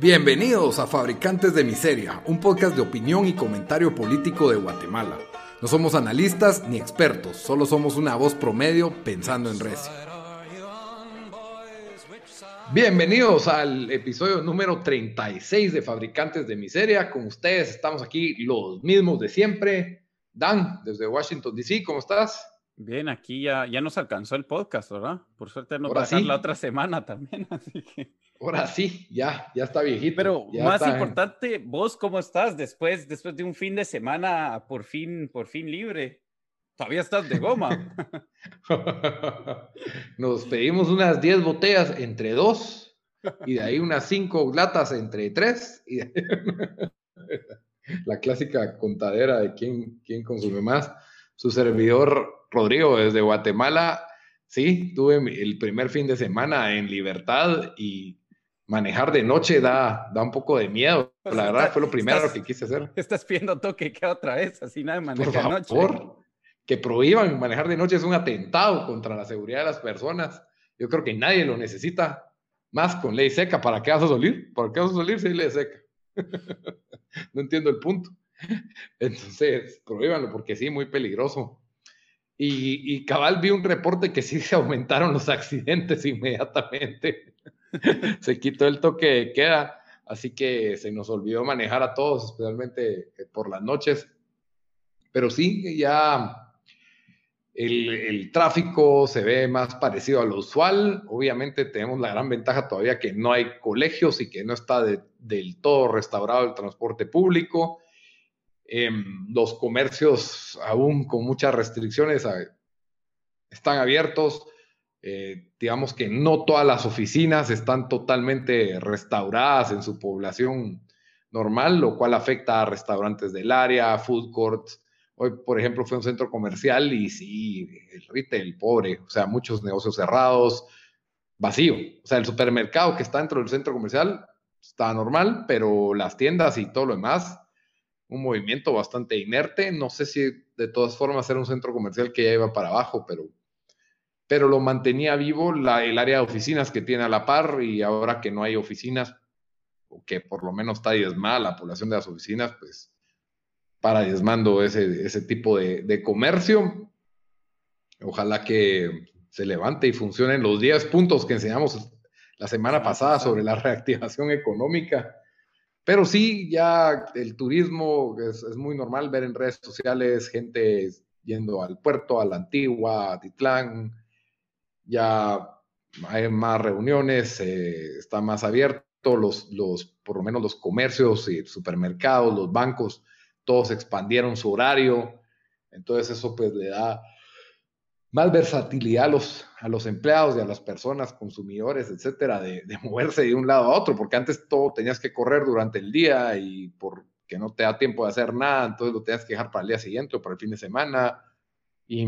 Bienvenidos a Fabricantes de Miseria, un podcast de opinión y comentario político de Guatemala. No somos analistas ni expertos, solo somos una voz promedio pensando en recio. Bienvenidos al episodio número 36 de Fabricantes de Miseria. Con ustedes estamos aquí los mismos de siempre. Dan, desde Washington, D.C., ¿cómo estás? Bien, aquí ya, ya nos alcanzó el podcast, ¿verdad? Por suerte nos va a la otra semana también, así que... Ahora sí, ya, ya está viejito. Pero más importante, vos cómo estás después, después de un fin de semana por fin, por fin libre. Todavía estás de goma. Nos pedimos unas 10 botellas entre dos y de ahí unas 5 latas entre tres. Y La clásica contadera de quién, quién consume más. Su servidor Rodrigo desde Guatemala. Sí, tuve el primer fin de semana en libertad y manejar de noche da, da un poco de miedo. La verdad fue lo primero que quise hacer. Estás pidiendo toque que otra vez, así nada de manejar de noche. Por que prohíban manejar de noche es un atentado contra la seguridad de las personas. Yo creo que nadie lo necesita más con ley seca. ¿Para qué vas a salir? ¿Para qué vas a salir si hay ley seca? no entiendo el punto. Entonces, prohíbanlo porque sí, muy peligroso. Y, y, cabal vi un reporte que sí se aumentaron los accidentes inmediatamente. se quitó el toque de queda, así que se nos olvidó manejar a todos, especialmente eh, por las noches. Pero sí, ya el, tráfico se ve más parecido a lo usual. Obviamente tenemos la gran ventaja todavía que no hay colegios y que no está del todo restaurado el transporte público. Em, los comercios aún con muchas restricciones están abiertos. Eh, digamos que no todas las oficinas están totalmente restauradas en su población normal, lo cual afecta a restaurantes del área, food courts. Hoy, por ejemplo, fue un centro comercial y sí, el retail pobre, o sea, muchos negocios cerrados, vacío. O sea, el supermercado que está dentro del centro comercial está normal, pero las tiendas y todo lo demás, un movimiento bastante inerte. No sé si de todas formas era un centro comercial que ya iba para abajo, pero pero lo mantenía vivo la, el área de oficinas que tiene a la par y ahora que no hay oficinas, o que por lo menos está diezmada la población de las oficinas, pues para diezmando ese, ese tipo de, de comercio. Ojalá que se levante y funcionen los 10 puntos que enseñamos la semana pasada sobre la reactivación económica. Pero sí, ya el turismo es, es, muy normal ver en redes sociales gente yendo al puerto, a la antigua, a Titlán, ya hay más reuniones, eh, está más abierto, los, los, por lo menos los comercios y supermercados, los bancos, todos expandieron su horario, entonces eso pues le da más versatilidad a los, a los empleados y a las personas, consumidores, etcétera, de, de, moverse de un lado a otro, porque antes todo tenías que correr durante el día y porque no te da tiempo de hacer nada, entonces lo tenías que dejar para el día siguiente o para el fin de semana. Y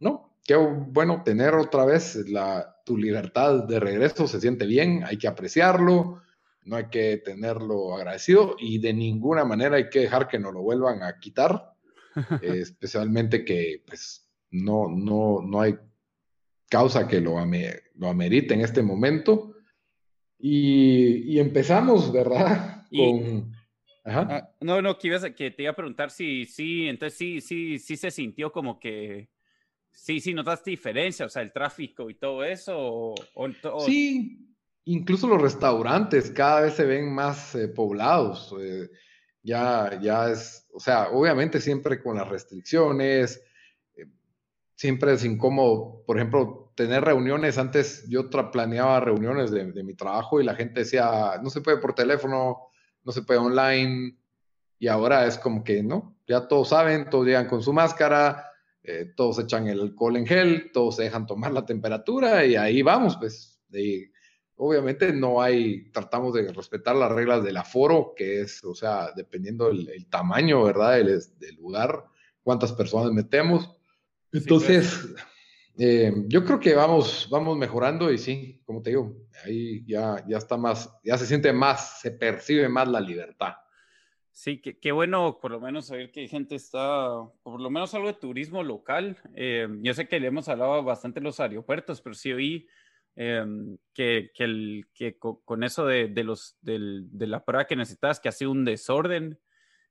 no, qué bueno tener otra vez la, tu libertad de regreso, se siente bien, hay que apreciarlo, no hay que tenerlo agradecido y de ninguna manera hay que dejar que nos lo vuelvan a quitar, eh, especialmente que pues no, no, no hay causa que lo, lo amerite en este momento. Y, y empezamos, ¿verdad? Con... Ajá. Ah, no, no, que, ibas a, que te iba a preguntar si, sí, entonces sí, sí, sí se sintió como que Sí, sí, ¿notaste diferencia? O sea, el tráfico y todo eso. Sí, incluso los restaurantes cada vez se ven más eh, poblados. Eh, ya, ya es, o sea, obviamente siempre con las restricciones, eh, siempre es incómodo. Por ejemplo, tener reuniones. Antes yo planeaba reuniones de, de mi trabajo y la gente decía, no se puede por teléfono, no se puede online. Y ahora es como que, ¿no? Ya todos saben, todos llegan con su máscara eh, todos echan el alcohol en gel, todos se dejan tomar la temperatura y ahí vamos, pues. obviamente no hay, tratamos de respetar las reglas del aforo, que es, o sea, dependiendo del tamaño, ¿verdad? Del, del, lugar, cuántas personas metemos. Entonces, eh, yo creo que vamos, vamos mejorando y sí, como te digo, ahí ya, ya está más, ya se siente más, se percibe más la libertad. Sí, qué, bueno por lo menos saber que gente está, por lo menos algo de turismo local. Eh, yo sé que le hemos hablado bastante en los aeropuertos, pero sí oí em, que, que, el, que con, eso de, de los, de la prueba que necesitas, que ha sido un desorden.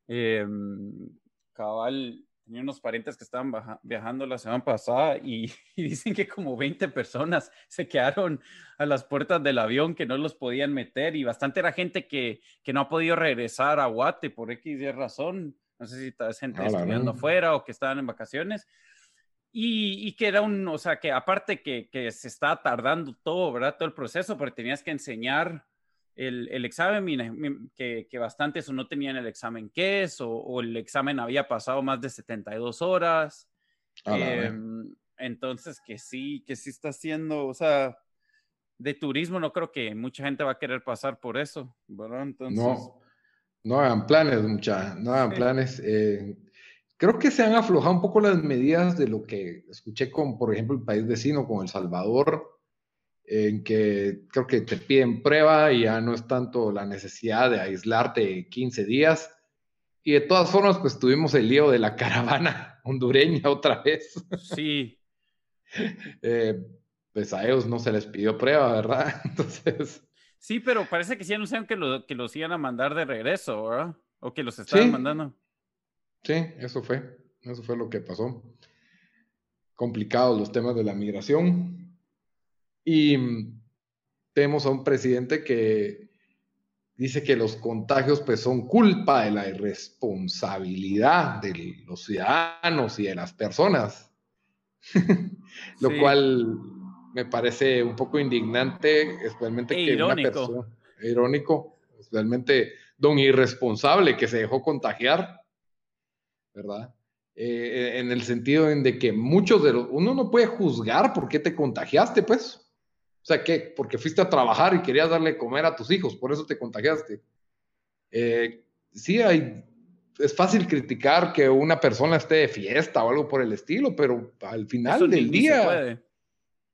Em, cabal, tenía unos parientes que estaban viajando la semana pasada y, dicen que como 20 personas se quedaron a las puertas del avión que no los podían meter y bastante era gente que, que no ha podido regresar a Guate por X razón. No sé si es gente estudiando afuera o que estaban en vacaciones. Y, y, que era un, o sea, que aparte que, que se estaba tardando todo, ¿verdad? Todo el proceso, porque tenías que enseñar el, el examen, que, que bastantes o no tenían el examen que es, o, el examen había pasado más de 72 horas. Em, entonces, que sí, que sí está haciendo, o sea, de turismo no creo que mucha gente va a querer pasar por eso, ¿verdad? Entonces... No, no hagan planes, mucha, no hagan planes. Eh, creo que se han aflojado un poco las medidas de lo que escuché con, por ejemplo, el país vecino, con El Salvador, en que creo que te piden prueba y ya no es tanto la necesidad de aislarte 15 días. Y de todas formas, pues tuvimos el lío de la caravana hondureña otra vez. Sí. Eh, pues a ellos no se les pidió prueba, ¿verdad? Entonces. Sí, pero parece que sí anunciaron que, lo, que los iban a mandar de regreso, ¿verdad? O que los estaban mandando. Sí, eso fue. Eso fue lo que pasó. Complicados los temas de la migración. Y tenemos a un presidente que dice que los contagios pues son culpa de la irresponsabilidad de los ciudadanos y de las personas. Lo cual me parece un poco indignante, especialmente e que irónico. una persona irónico, especialmente don irresponsable que se dejó contagiar, ¿verdad? Eh, en el sentido en de que muchos de los, uno no puede juzgar por qué te contagiaste, pues. O sea, ¿qué? Porque fuiste a trabajar y querías darle comer a tus hijos, por eso te contagiaste. Eh, sí, hay, es fácil criticar que una persona esté de fiesta o algo por el estilo, pero al final del día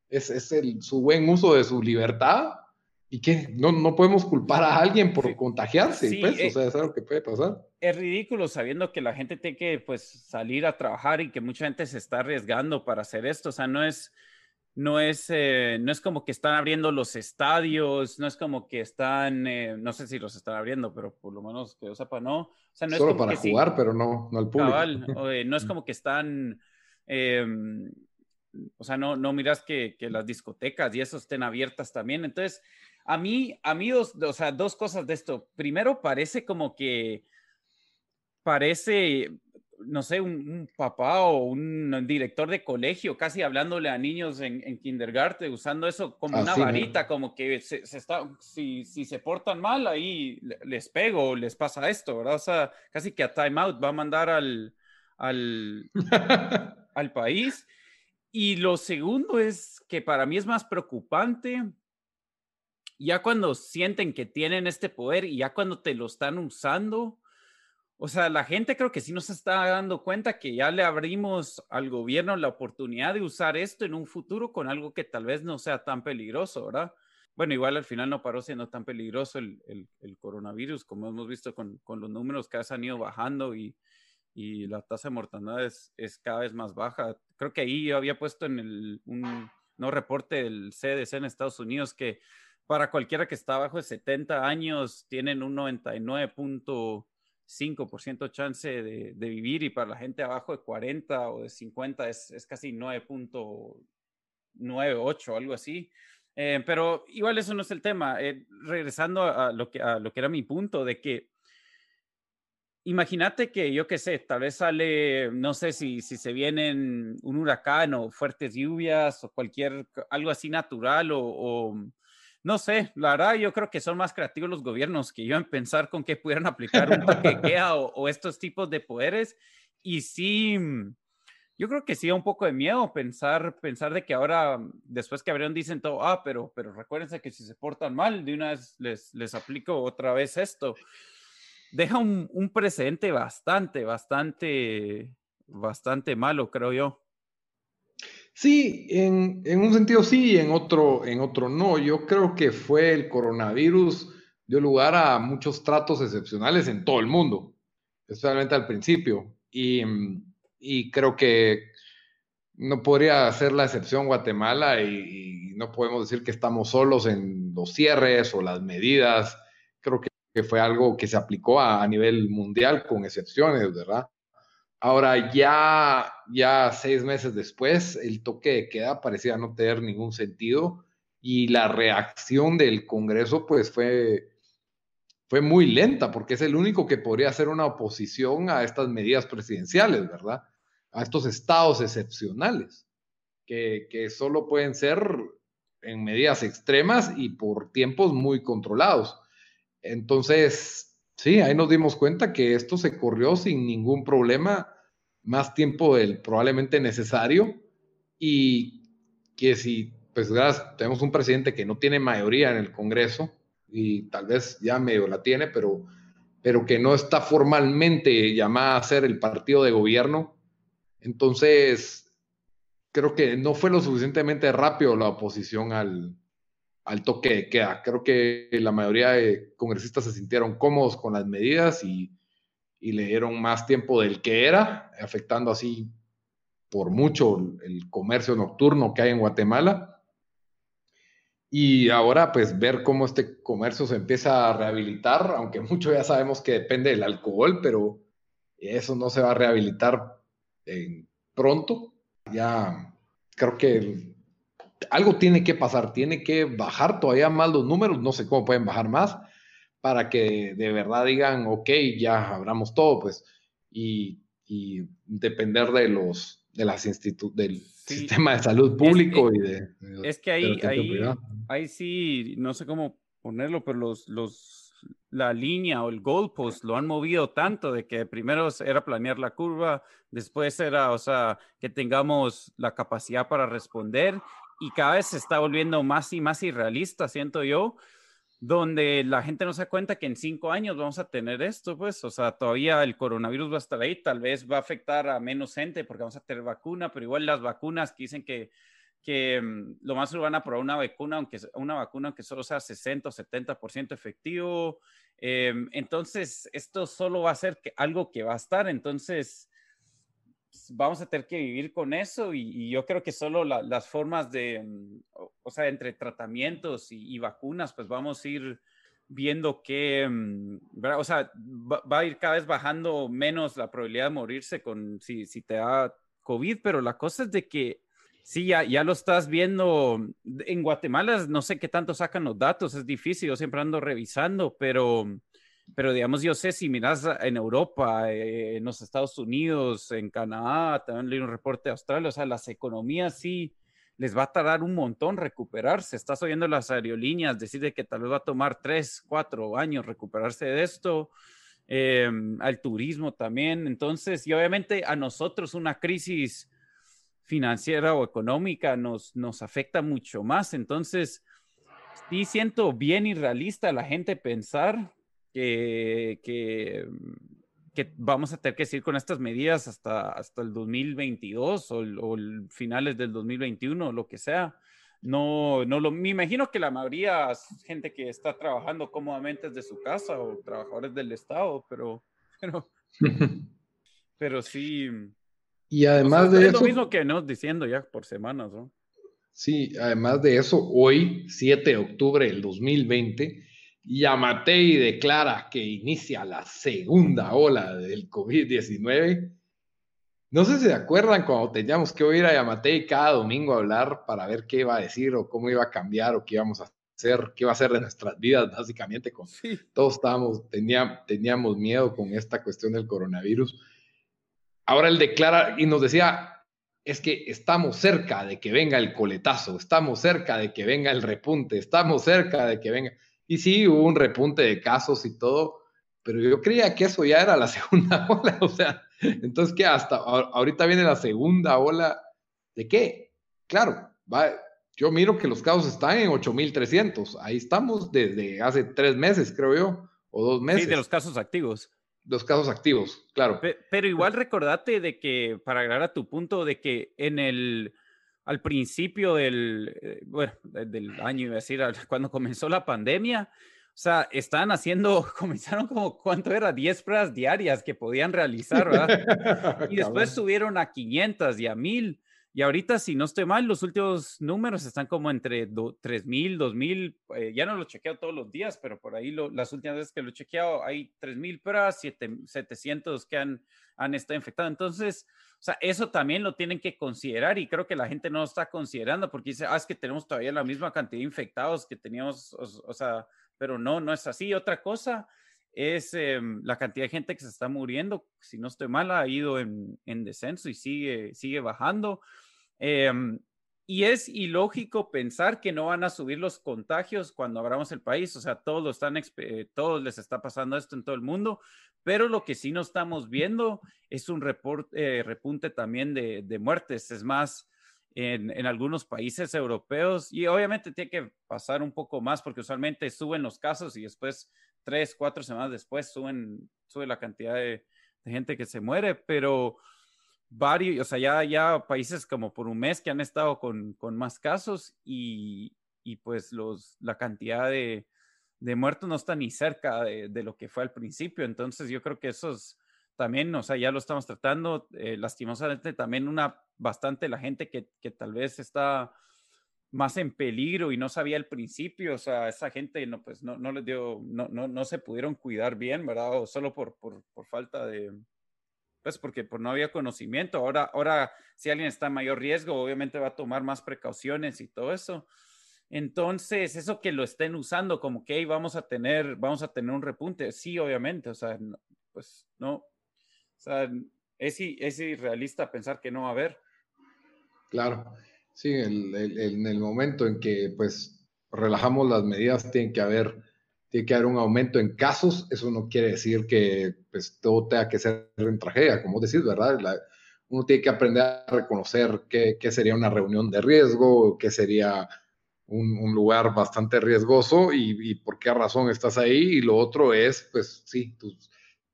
es, es el, su buen uso de su libertad y que no, no podemos culpar a alguien por contagiarse, pues, o eh, sea, es algo que puede pasar. Es ridículo sabiendo que la gente tiene que pues, salir a trabajar y que mucha gente se está arriesgando para hacer esto, o sea, no es no es, eh, no es como que están abriendo los estadios, no es como que están, eh, no sé si los están abriendo, pero por lo menos que yo sepa, no. O sea, no Solo para jugar, pero no, no al público. Eh, no es como que están, em, o sea, no, no miras que, que, las discotecas y eso estén abiertas también. Entonces, a mí, a mí dos, o sea, dos cosas de esto. Primero, parece como que, parece, no sé, un, papá o un director de colegio casi hablándole a niños en, en kindergarten, usando eso como una varita, como que se, está, si, si, se portan mal, ahí les pego, les pasa esto, ¿verdad? O sea, casi que a timeout va a mandar al, al, al país. Y lo segundo es que para mí es más preocupante ya cuando sienten que tienen este poder y ya cuando te lo están usando, o sea, la gente creo que sí nos está dando cuenta que ya le abrimos al gobierno la oportunidad de usar esto en un futuro con algo que tal vez no sea tan peligroso, ¿verdad? Bueno, igual al final no paró siendo tan peligroso el, coronavirus, como hemos visto con, los números que han ido bajando y, y la tasa de mortalidad es, cada vez más baja. Creo que ahí yo había puesto en un no reporte del CDC en Estados Unidos que para cualquiera que está abajo de 70 años tienen un 99. 5% chance de, de, vivir y para la gente abajo de 40 o de 50 es, es casi 9.98, algo así. Eh, pero igual eso no es el tema. Eh, regresando a lo, que, a lo que era mi punto de que imagínate que yo qué sé, tal vez sale, no sé si, si se vienen un huracán o fuertes lluvias o cualquier, algo así natural o, o no sé, la verdad yo creo que son más creativos los gobiernos que yo en pensar con qué pudieran aplicar un toque o, estos tipos de poderes. Y sí, mm, yo creo que sí da un poco de miedo pensar, pensar de que ahora, después que abrieron, dicen todo, ah, pero, pero recuérdense que si se portan mal, de una vez les, les aplico otra vez esto. Deja un, un precedente bastante, bastante, bastante malo, creo yo. Sí, en, un sentido sí y en otro, en otro no. Yo creo que fue el coronavirus, dio lugar a muchos tratos excepcionales en todo el mundo, especialmente al principio. Y, creo que no podría ser la excepción Guatemala y, no podemos decir que estamos solos en los cierres o las medidas. Creo que, fue algo que se aplicó a, nivel mundial con excepciones, ¿verdad? Ahora ya, ya seis meses después, el toque de queda parecía no tener ningún sentido y la reacción del Congreso pues fue, fue muy lenta porque es el único que podría hacer una oposición a estas medidas presidenciales, ¿verdad? a estos estados excepcionales, que, que solo pueden ser en medidas extremas y por tiempos muy controlados. Entonces, sí, ahí nos dimos cuenta que esto se corrió sin ningún problema, más tiempo del probablemente necesario y que si, pues gracias, tenemos un presidente que no tiene mayoría en el Congreso y tal vez ya medio la tiene, pero, pero que no está formalmente llamada a ser el partido de gobierno, entonces, creo que no fue lo suficientemente rápido la oposición al, toque de queda. Creo que la mayoría de congresistas se sintieron cómodos con las medidas y, le dieron más tiempo del que era, afectando así por mucho el comercio nocturno que hay en Guatemala. Y ahora, pues, ver cómo este comercio se empieza a rehabilitar, aunque mucho ya sabemos que depende del alcohol, pero eso no se va a rehabilitar pronto. Ya creo que algo tiene que pasar, tiene que bajar todavía más los números, no sé cómo pueden bajar más, para que de verdad digan, ok, ya abramos todo, pues, y, depender de los, de las institu del sistema de salud público y de, Es que ahí, ahí, ahí sí, no sé cómo ponerlo, pero los, los la línea o el goalpost lo han movido tanto de que primero era planear la curva, después era, o sea, que tengamos la capacidad para responder y cada vez se está volviendo más y más irrealista, siento yo, donde la gente no se da cuenta que en cinco años vamos a tener esto, pues, o sea, todavía el coronavirus va a estar ahí, tal vez va a afectar a menos gente porque vamos a tener vacuna, pero igual las vacunas que dicen que que mm, lo más van a probar una vacuna, aunque una vacuna que solo sea 60 o 70% efectivo. Em, entonces, esto solo va a ser que, algo que va a estar. Entonces, vamos a tener que vivir con eso y, yo creo que solo las formas de, mm, o, sea, entre tratamientos y, vacunas, pues vamos a ir viendo que, mm, o sea, va, a ir cada vez bajando menos la probabilidad de morirse con si, si te da COVID, pero la cosa es de que Sí, ya, ya lo estás viendo. En Guatemala no sé qué tanto sacan los datos, es difícil, yo siempre ando revisando, pero, pero digamos, yo sé si miras en Europa, eh, en los Estados Unidos, en Canadá, también leí un reporte de Australia, o sea, las economías sí les va a tardar un montón recuperarse. Estás oyendo las aerolíneas decir que tal vez va a tomar tres, cuatro años recuperarse de esto. Em, al turismo también. Entonces, y obviamente a nosotros una crisis financiera o económica nos, nos afecta mucho más. Entonces, sí siento bien irrealista la gente pensar que, que, que, vamos a tener que seguir con estas medidas hasta, hasta el 2022 o, o finales del 2021 o lo que sea. No, no lo, me imagino que la mayoría es gente que está trabajando cómodamente desde su casa o trabajadores del Estado, pero, pero, pero sí, y además de eso... Es lo mismo que nos diciendo ya por semanas, ¿no? Sí, además de eso, hoy, 7 de octubre del 2020, Yamatei declara que inicia la segunda ola del COVID-19. No sé si se acuerdan cuando teníamos que oír a Yamatei cada domingo hablar para ver qué iba a decir o cómo iba a cambiar o qué íbamos a hacer, qué iba a hacer de nuestras vidas, básicamente. Con, Todos estábamos, teníamos miedo con esta cuestión del coronavirus ahora él declara y nos decía, es que estamos cerca de que venga el coletazo, estamos cerca de que venga el repunte, estamos cerca de que venga. Y sí, hubo un repunte de casos y todo, pero yo creía que eso ya era la segunda ola, o sea, entonces que hasta ahorita viene la segunda ola de qué? Claro, va, yo miro que los casos están en 8.300, ahí estamos desde hace tres meses, creo yo, o dos meses. Sí, de los casos activos los casos activos, claro. Pero, igual recordate de que, para agregar a tu punto, de que en el, al principio del, eh, bueno, del año, iba a decir, cuando comenzó la pandemia, o sea, estaban haciendo, comenzaron como, ¿cuánto era? 10 pruebas diarias que podían realizar, ¿verdad? y después subieron a 500 y a 1000. Y ahorita, si no estoy mal, los últimos números están como entre 3.000, 2.000, eh, ya no lo chequeo todos los días, pero por ahí las últimas veces que lo he chequeado hay 3.000 pruebas, 700 que han, han estado infectados. Entonces, o sea, eso también lo tienen que considerar y creo que la gente no lo está considerando porque dice, ah, es que tenemos todavía la misma cantidad de infectados que teníamos, o sea, pero no, no es así. Otra cosa es em, la cantidad de gente que se está muriendo. Si no estoy mal, ha ido en, descenso y sigue, sigue bajando. Em, y es ilógico pensar que no van a subir los contagios cuando abramos el país. O sea, todos, están, eh, todos les está pasando esto en todo el mundo. Pero lo que sí no estamos viendo es un eh, repunte también de, de, muertes. Es más, en, en, algunos países europeos, y obviamente tiene que pasar un poco más porque usualmente suben los casos y después tres, cuatro semanas después suben, sube la cantidad de, gente que se muere, pero varios, o sea, ya, ya países como por un mes que han estado con, más casos y, pues los, la cantidad de, muertos no está ni cerca de, lo que fue al principio. Entonces yo creo que eso es también, o sea, ya lo estamos tratando, eh, lastimosamente también una, bastante la gente que, que tal vez está más en peligro y no sabía al principio, o sea, esa gente no, pues no, no les dio, no, no, no se pudieron cuidar bien, ¿verdad? O solo por, por, por falta de, pues porque por no había conocimiento. Ahora, ahora, si alguien está en mayor riesgo, obviamente va a tomar más precauciones y todo eso. Entonces, eso que lo estén usando como que vamos a tener, vamos a tener un repunte, sí, obviamente, o sea, pues no, o sea, es, es irrealista pensar que no va a haber. Claro. Sí, en el, momento en que pues relajamos las medidas, tiene que haber, tiene que haber un aumento en casos. Eso no quiere decir que pues, todo tenga que ser en tragedia, como decís, ¿verdad? uno tiene que aprender a reconocer qué, sería una reunión de riesgo, qué sería un, lugar bastante riesgoso y, por qué razón estás ahí. Y lo otro es, pues sí,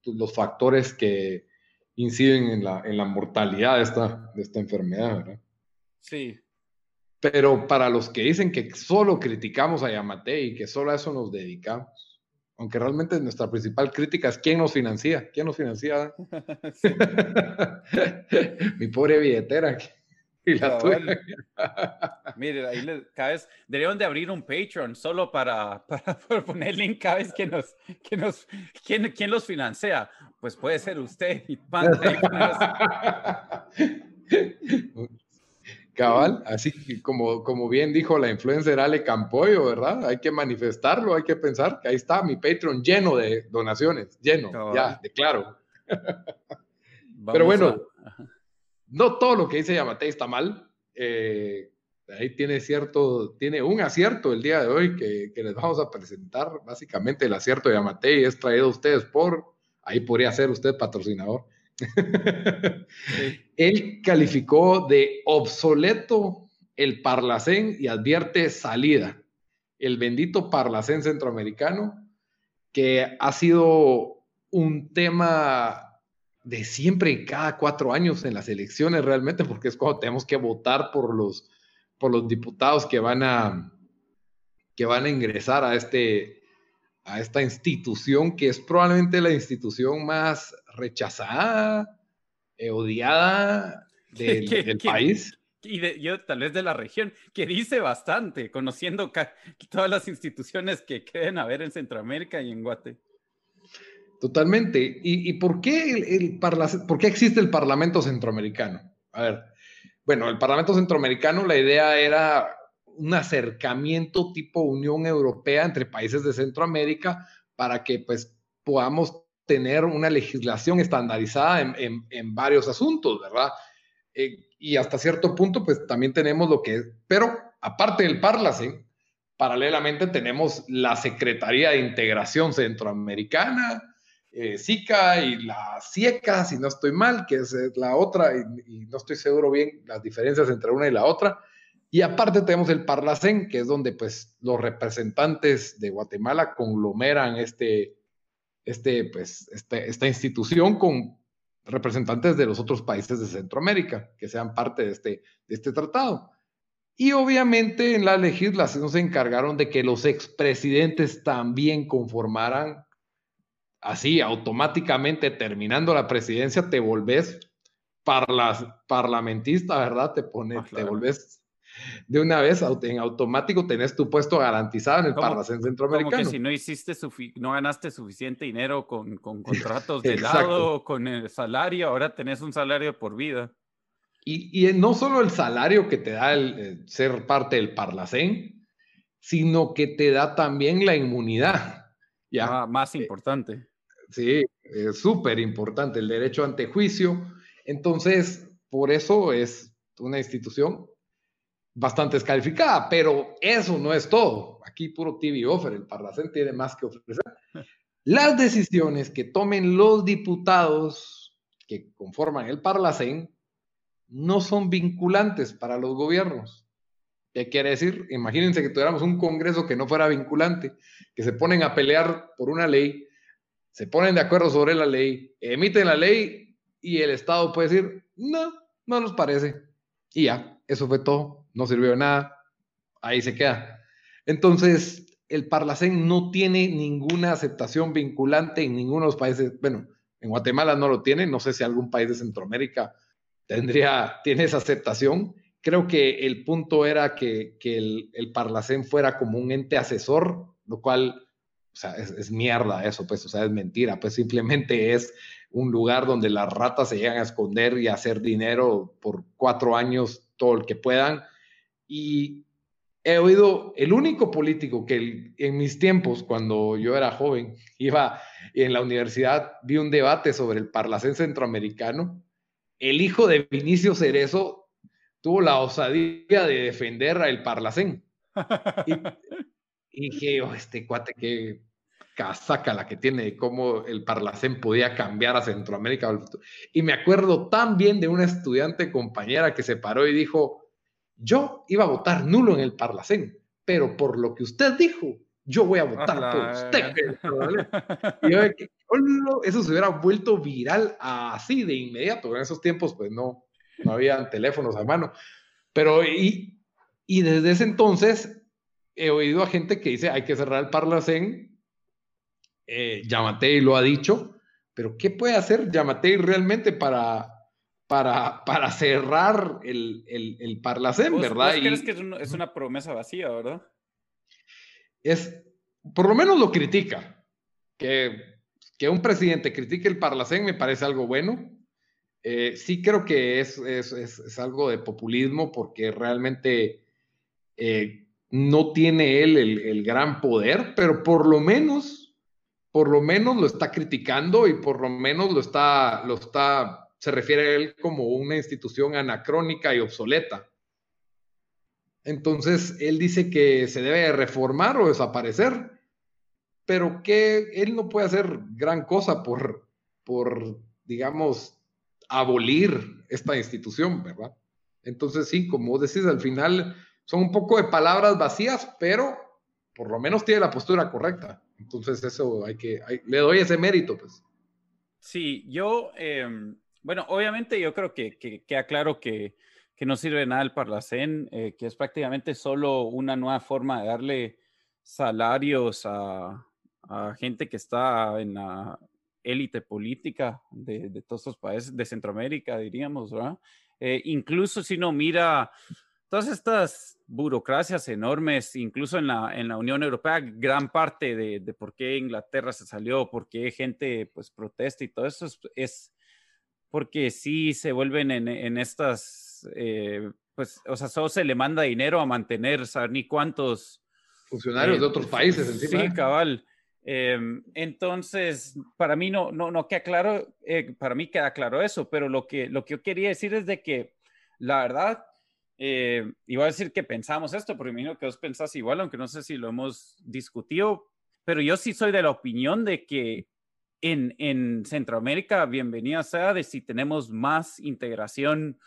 los factores que inciden en la, en la mortalidad de esta, de esta enfermedad, ¿verdad? Sí, pero para los que dicen que solo criticamos a Yamate y que solo a eso nos dedicamos, aunque realmente nuestra principal crítica es quién nos financia, quién nos financia. Mi pobre billetera. Y la tuya. Mire, ahí cada vez deberían de abrir un Patreon solo para, para, poner link cada vez que nos, que nos, ¿quién, quién los financia? Pues puede ser usted. Y Cabal, así como, como bien dijo la influencer Ale Campoyo, ¿verdad? Hay que manifestarlo, hay que pensar que ahí está mi Patreon lleno de donaciones, lleno, ya, de claro. Pero bueno, no todo lo que dice Yamate está mal. Eh, ahí tiene cierto, tiene un acierto el día de hoy que, que, les vamos a presentar. Básicamente el acierto de Yamate es traído a ustedes por, ahí podría ser usted patrocinador, Él calificó de obsoleto el Parlacén y advierte salida. El bendito Parlacén centroamericano, que ha sido un tema de siempre, cada cuatro años en las elecciones realmente, porque es cuando tenemos que votar por los, por los diputados que van a, que van a ingresar a este, a esta institución que es probablemente la institución más rechazada, eh, odiada del, país. Y yo tal vez de la región, que dice bastante, conociendo todas las instituciones que queden haber en Centroamérica y en Guate. Totalmente. ¿Y, por, qué el, por qué existe el Parlamento Centroamericano? A ver, bueno, el Parlamento Centroamericano, la idea era un acercamiento tipo Unión Europea entre países de Centroamérica para que pues podamos tener una legislación estandarizada en, varios asuntos, ¿verdad? Eh, y hasta cierto punto pues también tenemos lo que pero aparte del Parlacen, paralelamente tenemos la Secretaría de Integración Centroamericana, eh, SICA y la CIECA, si no estoy mal, que es la otra, y, no estoy seguro bien las diferencias entre una y la otra, y aparte tenemos el Parlacén, que es donde pues los representantes de Guatemala conglomeran este, este, pues, este, esta institución con representantes de los otros países de Centroamérica que sean parte de este, de este tratado. Y obviamente en la legislación se encargaron de que los expresidentes también conformaran, así automáticamente terminando la presidencia, te volvés parlamentista, ¿verdad? Te pone, ah, te volvés de una vez en automático tenés tu puesto garantizado en el Parlacén Centroamericano. Como que si no hiciste no ganaste suficiente dinero con, con contratos de lado, con el salario, ahora tenés un salario por vida. Y, y no solo el salario que te da el, ser parte del Parlacén, sino que te da también la inmunidad. ¿ya? Ah, más eh, importante. sí, es súper importante el derecho ante juicio. Entonces, por eso es una institución bastante descalificada, pero eso no es todo. Aquí puro TV offer, el Parlacén tiene más que ofrecer. Las decisiones que tomen los diputados que conforman el Parlacén no son vinculantes para los gobiernos. ¿Qué quiere decir? Imagínense que tuviéramos un Congreso que no fuera vinculante, que se ponen a pelear por una ley, se ponen de acuerdo sobre la ley, emiten la ley y el Estado puede decir, no, no nos parece. Y ya, eso fue todo, no sirvió de nada, ahí se queda. Entonces, el Parlacén no tiene ninguna aceptación vinculante en ninguno de los países, bueno, en Guatemala no lo tiene, no sé si algún país de Centroamérica tendría, tiene esa aceptación. Creo que el punto era que, el, el, Parlacén fuera como un ente asesor, lo cual, o sea, es, es, mierda eso, pues, o sea, es mentira, pues simplemente es un lugar donde las ratas se llegan a esconder y a hacer dinero por cuatro años todo el que puedan. Y he oído, el único político que en mis tiempos, cuando yo era joven, iba en la universidad, vi un debate sobre el Parlacén centroamericano. El hijo de Vinicio Cerezo tuvo la osadía de defender al Parlacén. Y, y dije, oh, este cuate, que casaca la que tiene de cómo el Parlacén podía cambiar a Centroamérica. Y me acuerdo tan bien de una estudiante compañera que se paró y dijo, yo iba a votar nulo en el Parlacén, pero por lo que usted dijo, yo voy a votar por usted. y yo, eso se hubiera vuelto viral así de inmediato. En esos tiempos, pues no, no había teléfonos a mano. Pero, y, y desde ese entonces he oído a gente que dice, hay que cerrar el Parlacén eh, Yamatei lo ha dicho, pero ¿qué puede hacer Yamatei realmente para, para, para cerrar el, el, el Parlacén, verdad? ¿vos crees que es, una promesa vacía, verdad? Es, por lo menos lo critica. Que, que un presidente critique el Parlacén me parece algo bueno. Eh, sí creo que es, es, es, algo de populismo porque realmente eh, no tiene él el, el, gran poder, pero por lo menos por lo menos lo está criticando y por lo menos lo está, lo está, se refiere a él como una institución anacrónica y obsoleta. Entonces, él dice que se debe reformar o desaparecer, pero que él no puede hacer gran cosa por, por digamos, abolir esta institución, ¿verdad? Entonces, sí, como decís, al final son un poco de palabras vacías, pero por lo menos tiene la postura correcta. Entonces eso hay que, le doy ese mérito, pues. Sí, yo, em, bueno, obviamente yo creo que, queda claro que, que, no sirve nada el Parlacén, eh, que es prácticamente solo una nueva forma de darle salarios a, gente que está en la élite política de, todos estos países de Centroamérica, diríamos, ¿verdad? Eh, incluso si no mira todas estas burocracias enormes, incluso en la, Unión Europea, gran parte de, de, por qué Inglaterra se salió, por qué gente pues protesta y todo eso es, porque sí se vuelven en, en estas, eh, pues, o sea, solo se le manda dinero a mantener, saber ni cuántos funcionarios de eh, otros países encima. Sí, cabal. Em, entonces, para mí no, no, no queda claro, eh, para mí queda claro eso, pero lo que, lo que yo quería decir es de que la verdad, eh, iba a decir que pensamos esto, pero imagino que vos pensás igual, aunque no sé si lo hemos discutido, pero yo sí soy de la opinión de que en, en Centroamérica, bienvenida sea de si tenemos más integración,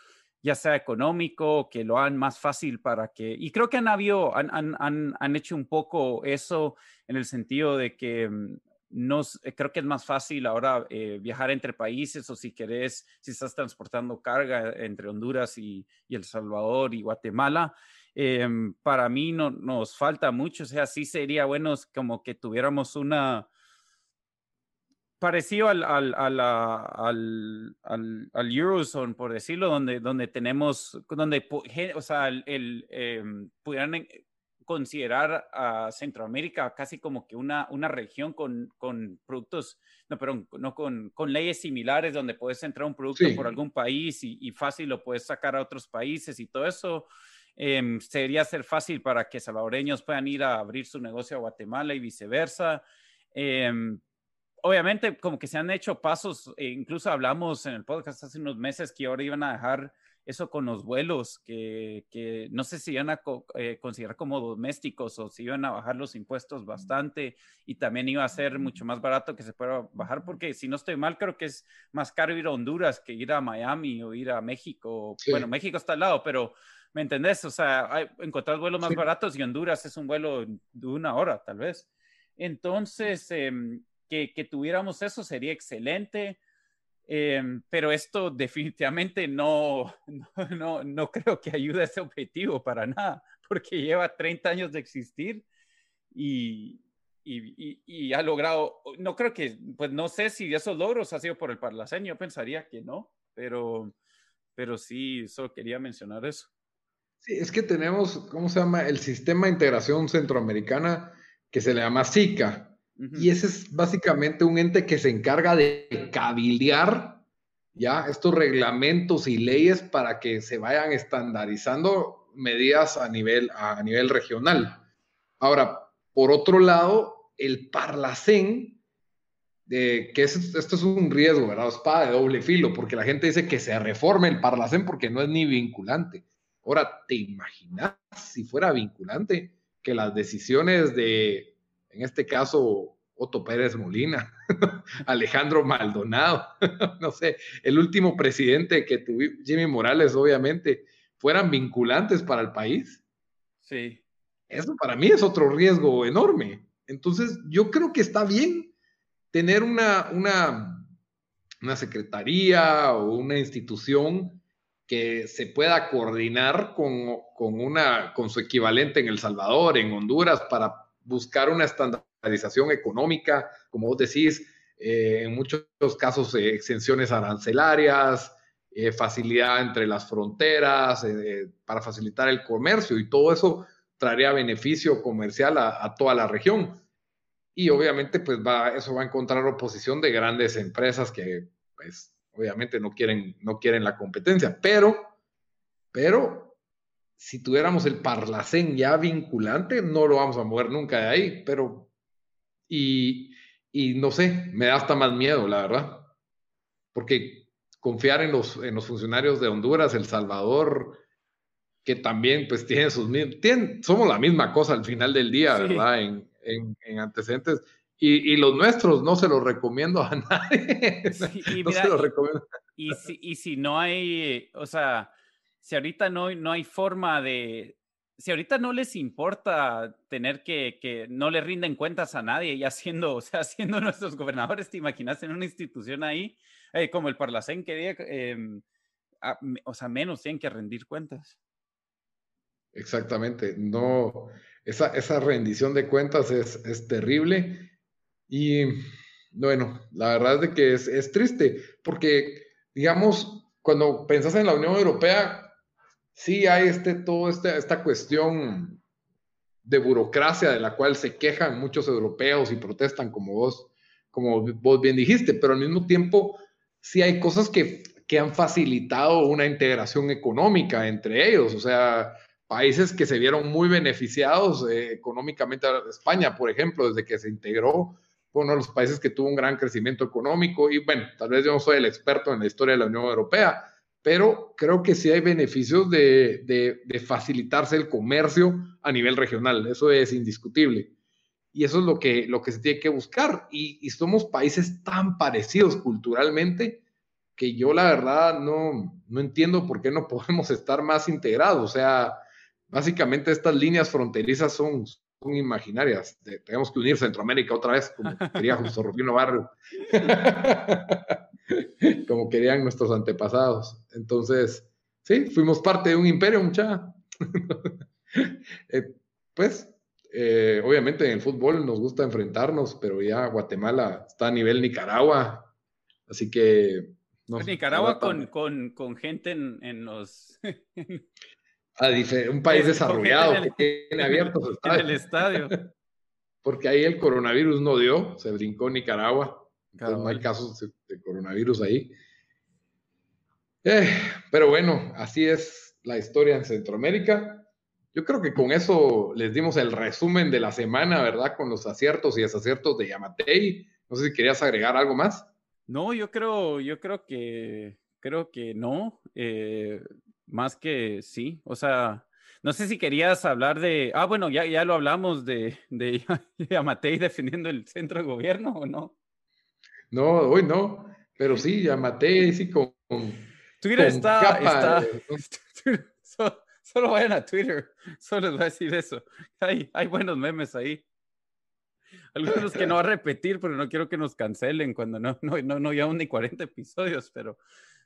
ya sea económico, que lo hagan más fácil para que, y creo que han habido, han, han, han hecho un poco eso en el sentido de que mm, nos, eh, creo que es más fácil ahora eh, viajar entre países o si querés, si estás transportando carga entre Honduras y, El Salvador y Guatemala. Em, para mí no, nos falta mucho, o sea, sí sería bueno como que tuviéramos una, parecido al, al, al, al, Eurozone, por decirlo, donde, donde tenemos, donde, o sea, el, em, pudieran considerar a Centroamérica casi como que una, una región con, con productos, no, perdón, no con, con leyes similares donde puedes entrar un producto por algún país y, y, fácil lo puedes sacar a otros países y todo eso. Eh, sería ser fácil para que salvadoreños puedan ir a abrir su negocio a Guatemala y viceversa. Em, obviamente como que se han hecho pasos, e incluso hablamos en el podcast hace unos meses que ahora iban a dejar eso con los vuelos, que, que no sé si iban a eh, considerar como domésticos o si iban a bajar los impuestos bastante y también iba a ser mucho más barato que se pueda bajar, porque si no estoy mal, creo que es más caro ir a Honduras que ir a Miami o ir a México. Bueno, México está al lado, pero ¿me entendés? O sea, hay, encontrar vuelos más baratos y Honduras es un vuelo de una hora, tal vez. Entonces, em, que, tuviéramos eso sería excelente. Em, pero esto definitivamente no, no, no, creo que ayude a ese objetivo para nada, porque lleva 30 años de existir y, y, y, ha logrado, no creo que, pues no sé si esos logros ha sido por el Parlacén, yo pensaría que no, pero, pero sí, solo quería mencionar eso. Sí, es que tenemos, ¿cómo se llama? El Sistema de Integración Centroamericana que se le llama SICA, y ese es básicamente un ente que se encarga de cabildear ya estos reglamentos y leyes para que se vayan estandarizando medidas a nivel, a nivel regional. Ahora, por otro lado, el Parlacén, que esto es un riesgo, ¿verdad? Espada de doble filo, porque la gente dice que se reforme el Parlacén porque no es ni vinculante. Ahora, ¿te imaginas si fuera vinculante que las decisiones de en este caso Otto Pérez Molina, Alejandro Maldonado, no sé, el último presidente que tuvo, Jimmy Morales, obviamente, fueran vinculantes para el país. Sí. Eso para mí es otro riesgo enorme. Entonces, yo creo que está bien tener una, una, una secretaría o una institución que se pueda coordinar con, con, una, con su equivalente en El Salvador, en Honduras, para buscar una estandarización económica, como vos decís, eh, en muchos casos eh, exenciones arancelarias, eh, facilidad entre las fronteras, para facilitar el comercio y todo eso traería beneficio comercial a, toda la región. Y obviamente, pues va, eso va a encontrar oposición de grandes empresas que, pues, obviamente no quieren, no quieren la competencia, pero, pero si tuviéramos el Parlacén ya vinculante, no lo vamos a mover nunca de ahí, pero, y, y no sé, me da hasta más miedo, la verdad, porque confiar en los, en los funcionarios de Honduras, El Salvador, que también pues tienen sus tienen, somos la misma cosa al final del día, ¿verdad? En, en, antecedentes. Y, y, los nuestros no se los recomiendo a nadie. y no se los recomiendo. Y si, y si no hay, o sea, si ahorita no, no hay forma de, si ahorita no les importa tener que, que no le rinden cuentas a nadie y haciendo, o sea, siendo nuestros gobernadores, ¿te imaginas en una institución ahí, eh, como el Parlacén que eh, o sea, menos tienen que rendir cuentas? Exactamente, no, esa, esa rendición de cuentas es, es terrible y bueno, la verdad es de que es, es triste porque, digamos, cuando pensás en la Unión Europea, sí hay este, todo este, esta cuestión de burocracia de la cual se quejan muchos europeos y protestan como vos, como vos bien dijiste, pero al mismo tiempo sí hay cosas que, que han facilitado una integración económica entre ellos, o sea, países que se vieron muy beneficiados eh, económicamente, España, por ejemplo, desde que se integró, fue uno de los países que tuvo un gran crecimiento económico y bueno, tal vez yo no soy el experto en la historia de la Unión Europea, pero creo que sí hay beneficios de, facilitarse el comercio a nivel regional, eso es indiscutible. Y eso es lo que, lo que se tiene que buscar. Y, somos países tan parecidos culturalmente que yo la verdad no, no entiendo por qué no podemos estar más integrados. O sea, básicamente estas líneas fronterizas son, son imaginarias. tenemos que unir Centroamérica otra vez, como quería Justo Rufino Barrio. como querían nuestros antepasados. Entonces, sí, fuimos parte de un imperio, mucha. Eh, pues Eh, obviamente en el fútbol nos gusta enfrentarnos, pero ya Guatemala está a nivel Nicaragua, así que... Pues Nicaragua con, con, con, gente en, en los... un país desarrollado que tiene abiertos en el estadio. Porque ahí el coronavirus no dio, se brincó Nicaragua, entonces no hay casos de, coronavirus ahí. Eh, pero bueno, así es la historia en Centroamérica. Yo creo que con eso les dimos el resumen de la semana, ¿verdad? Con los aciertos y desaciertos de Yamatei. No sé si querías agregar algo más. No, yo creo, yo creo que, creo que no. Eh, más que sí. O sea, no sé si querías hablar de. Ah, bueno, ya, ya lo hablamos de, de Yamatei defendiendo el centro de gobierno o no. No, hoy no. Pero sí, Yamatei sí con. Twitter está. Solo vayan a Twitter, solo les voy a decir eso. Hay, hay buenos memes ahí. Algunos que no va a repetir, pero no quiero que nos cancelen cuando no, no, no, no llevamos ni 40 episodios, pero,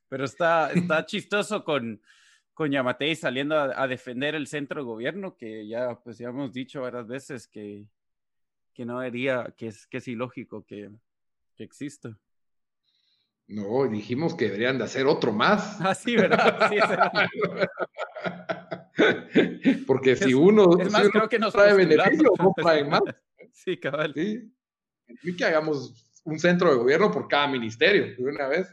pero está, está chistoso con, con Yamatei saliendo a, defender el centro de gobierno, que ya, pues ya hemos dicho varias veces que, que no debería, que es, que es ilógico que, que exista. No, dijimos que deberían de hacer otro más. Ah, sí, ¿verdad? Sí, Porque si uno, es más, creo que nos trae beneficio, no trae más. Sí, cabal. Sí. Y que hagamos un centro de gobierno por cada ministerio, de una vez.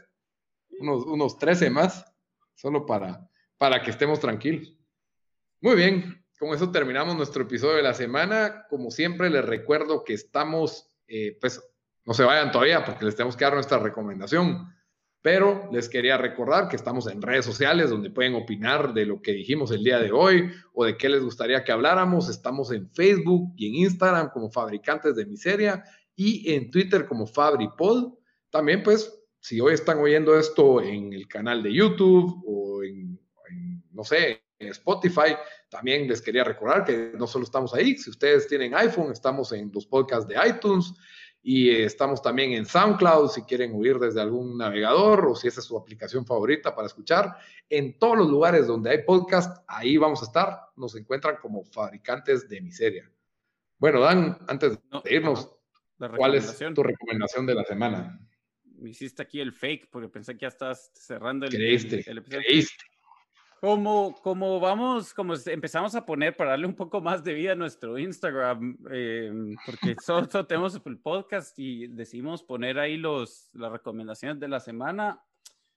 Unos, unos 13 más, solo para, para que estemos tranquilos. Muy bien, con eso terminamos nuestro episodio de la semana. Como siempre, les recuerdo que estamos, eh, pues, no se vayan todavía porque les tenemos que dar nuestra recomendación. Pero les quería recordar que estamos en redes sociales donde pueden opinar de lo que dijimos el día de hoy o de qué les gustaría que habláramos. Estamos en Facebook y en Instagram como Fabricantes de Miseria y en Twitter como FabriPod. También, pues, si hoy están oyendo esto en el canal de YouTube o en, no sé, en Spotify, también les quería recordar que no solo estamos ahí, si ustedes tienen iPhone, estamos en los podcasts de iTunes y estamos también en SoundCloud si quieren oír desde algún navegador o si esa es su aplicación favorita para escuchar. En todos los lugares donde hay podcast, ahí vamos a estar. Nos encuentran como fabricantes de miseria. Bueno, Dan, antes de irnos, ¿cuál es tu recomendación de la semana? Me hiciste aquí el fake porque pensé que ya estás cerrando el, creíste, el, Creíste. Como, como vamos, como empezamos a poner para darle un poco más de vida a nuestro Instagram, eh, porque solo, tenemos el podcast y decidimos poner ahí los, las recomendaciones de la semana.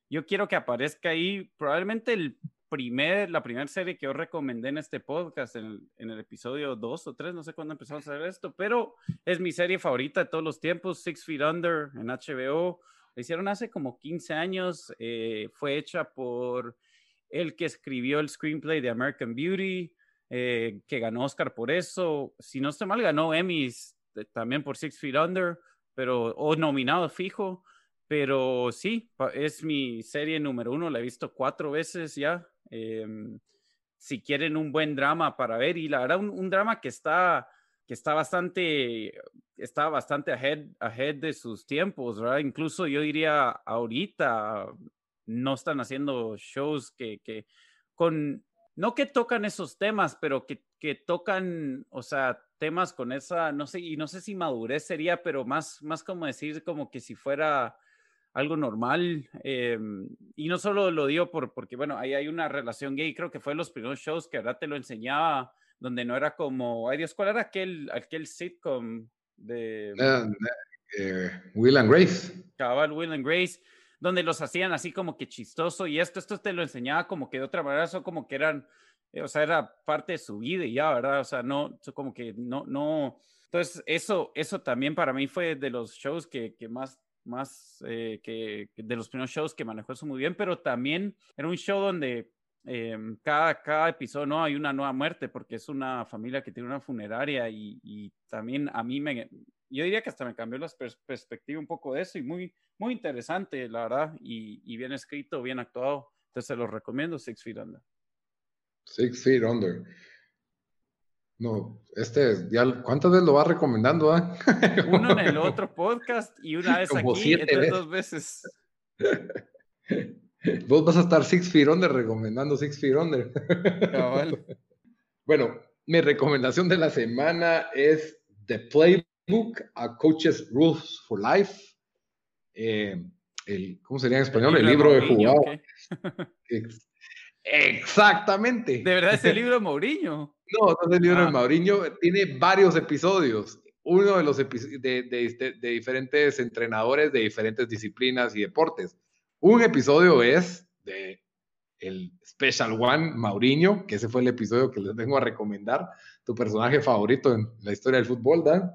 Yo quiero que aparezca ahí probablemente el primer, la primera serie que yo recomendé en este podcast, en el, en el episodio 2 o 3, no sé cuándo empezamos a hacer esto, pero es mi serie favorita de todos los tiempos, Six Feet Under en HBO. La hicieron hace como 15 años, eh, fue hecha por el que escribió el screenplay de American Beauty, eh, que ganó Oscar por eso. Si no estoy mal, ganó Emmys eh, también por Six Feet Under, pero, o nominado fijo. Pero sí, es mi serie número uno, la he visto cuatro veces ya. Em, si quieren un buen drama para ver, y la verdad, un, drama que está, que está bastante, está bastante ahead, ahead de sus tiempos, ¿verdad? Incluso yo diría ahorita, no están haciendo shows que, que con, no que tocan esos temas, pero que, que, tocan, o sea, temas con esa, no sé, y no sé si madurez sería, pero más, más como decir como que si fuera algo normal. Em, y no solo lo digo por, porque, bueno, ahí hay una relación gay, creo que fue los primeros shows que ahora te lo enseñaba, donde no era como, ay Dios, ¿cuál era aquel, aquel sitcom de... Ah, eh, Will and Grace. Cabal, Will and Grace donde los hacían así como que chistoso y esto, esto te lo enseñaba como que de otra manera, son como que eran, eh, o sea, era parte de su vida y ya, ¿verdad? O sea, no, como que no, no. Entonces, eso, eso también para mí fue de los shows que, que más, más, eh, que, de los primeros shows que manejó eso muy bien, pero también era un show donde em, cada, cada episodio no hay una nueva muerte porque es una familia que tiene una funeraria y, y también a mí me, yo diría que hasta me cambió la perspectiva un poco de eso y muy, muy interesante, la verdad, y, bien escrito, bien actuado. Entonces se los recomiendo, Six Feet Under. Six Feet Under. No, este, ya, ¿cuántas veces lo va recomendando? Ah? Uno en el otro podcast y una vez aquí, entonces dos veces. Vos vas a estar Six Feet Under recomendando Six Feet Under. Cabal. Bueno, mi recomendación de la semana es The Playbook, A Coach's Rules for Life. Eh, el, ¿Cómo sería en español? El libro, de, jugador. Exactamente. ¿De verdad es el libro de Mourinho? No, no es el libro de ah. Mourinho. Tiene varios episodios. Uno de los de, de, de, diferentes entrenadores de diferentes disciplinas y deportes. Un episodio es de el Special One Mauriño, que ese fue el episodio que les vengo a recomendar, tu personaje favorito en la historia del fútbol, Dan.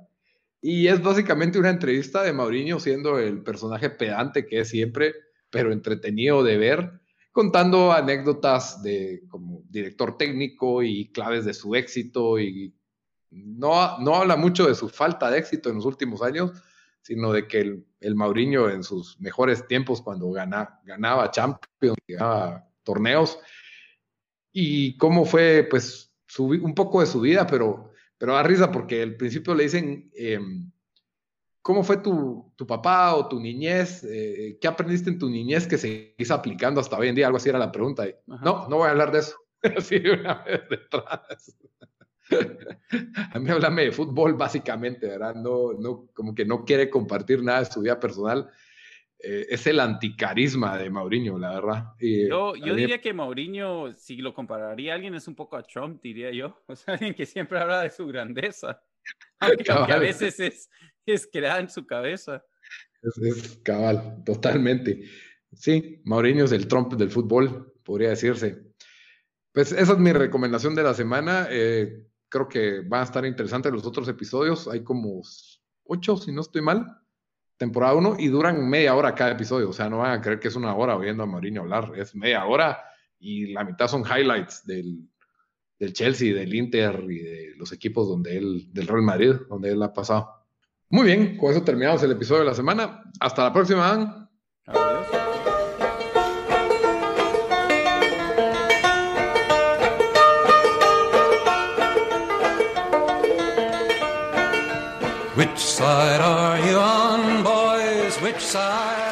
Y es básicamente una entrevista de Mauriño siendo el personaje pedante que es siempre, pero entretenido de ver, contando anécdotas de como director técnico y claves de su éxito y no, no habla mucho de su falta de éxito en los últimos años, sino de que el, el Mauriño en sus mejores tiempos cuando gana, ganaba Champions, ganaba torneos y cómo fue, pues, un poco de su vida, pero, pero da risa porque al principio le dicen, em, ¿cómo fue tu, tu, papá o tu niñez? Eh, ¿Qué aprendiste en tu niñez que se hizo aplicando hasta hoy en día? Algo así era la pregunta. no, no voy a hablar de eso. así una vez detrás. a mí háblame de fútbol básicamente, ¿verdad? No, no, como que no quiere compartir nada de su vida personal eh, es el anticarisma de Mauriño, la verdad. yo, yo diría que Mauriño, si lo compararía a alguien, es un poco a Trump, diría yo. O sea, alguien que siempre habla de su grandeza. Aunque, a veces es, es creada en su cabeza. Es, cabal, totalmente. Sí, Mauriño es el Trump del fútbol, podría decirse. Pues esa es mi recomendación de la semana. Eh, creo que van a estar interesantes los otros episodios. Hay como ocho, si no estoy mal temporada 1 y duran media hora cada episodio. O sea, no van a creer que es una hora oyendo a Mourinho hablar. Es media hora y la mitad son highlights del, del Chelsea, del Inter y de los equipos donde él, del Real Madrid, donde él ha pasado. Muy bien, con eso terminamos el episodio de la semana. Hasta la próxima. Adiós. Which side side.